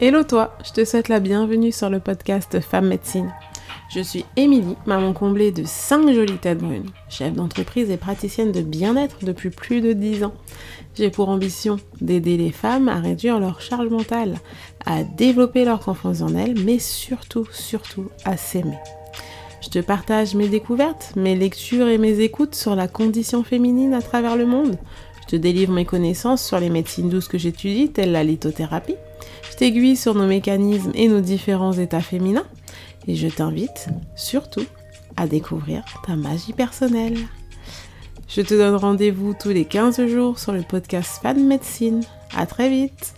Hello toi, je te souhaite la bienvenue sur le podcast Femme Médecine. Je suis Émilie, maman comblée de 5 jolies têtes brunes, chef d'entreprise et praticienne de bien-être depuis plus de 10 ans. J'ai pour ambition d'aider les femmes à réduire leur charge mentale, à développer leur confiance en elles, mais surtout, surtout à s'aimer. Je te partage mes découvertes, mes lectures et mes écoutes sur la condition féminine à travers le monde. Je te délivre mes connaissances sur les médecines douces que j'étudie, telles la lithothérapie, t'aiguille sur nos mécanismes et nos différents états féminins. Et je t'invite surtout à découvrir ta magie personnelle. Je te donne rendez-vous tous les 15 jours sur le podcast Fan Médecine. À très vite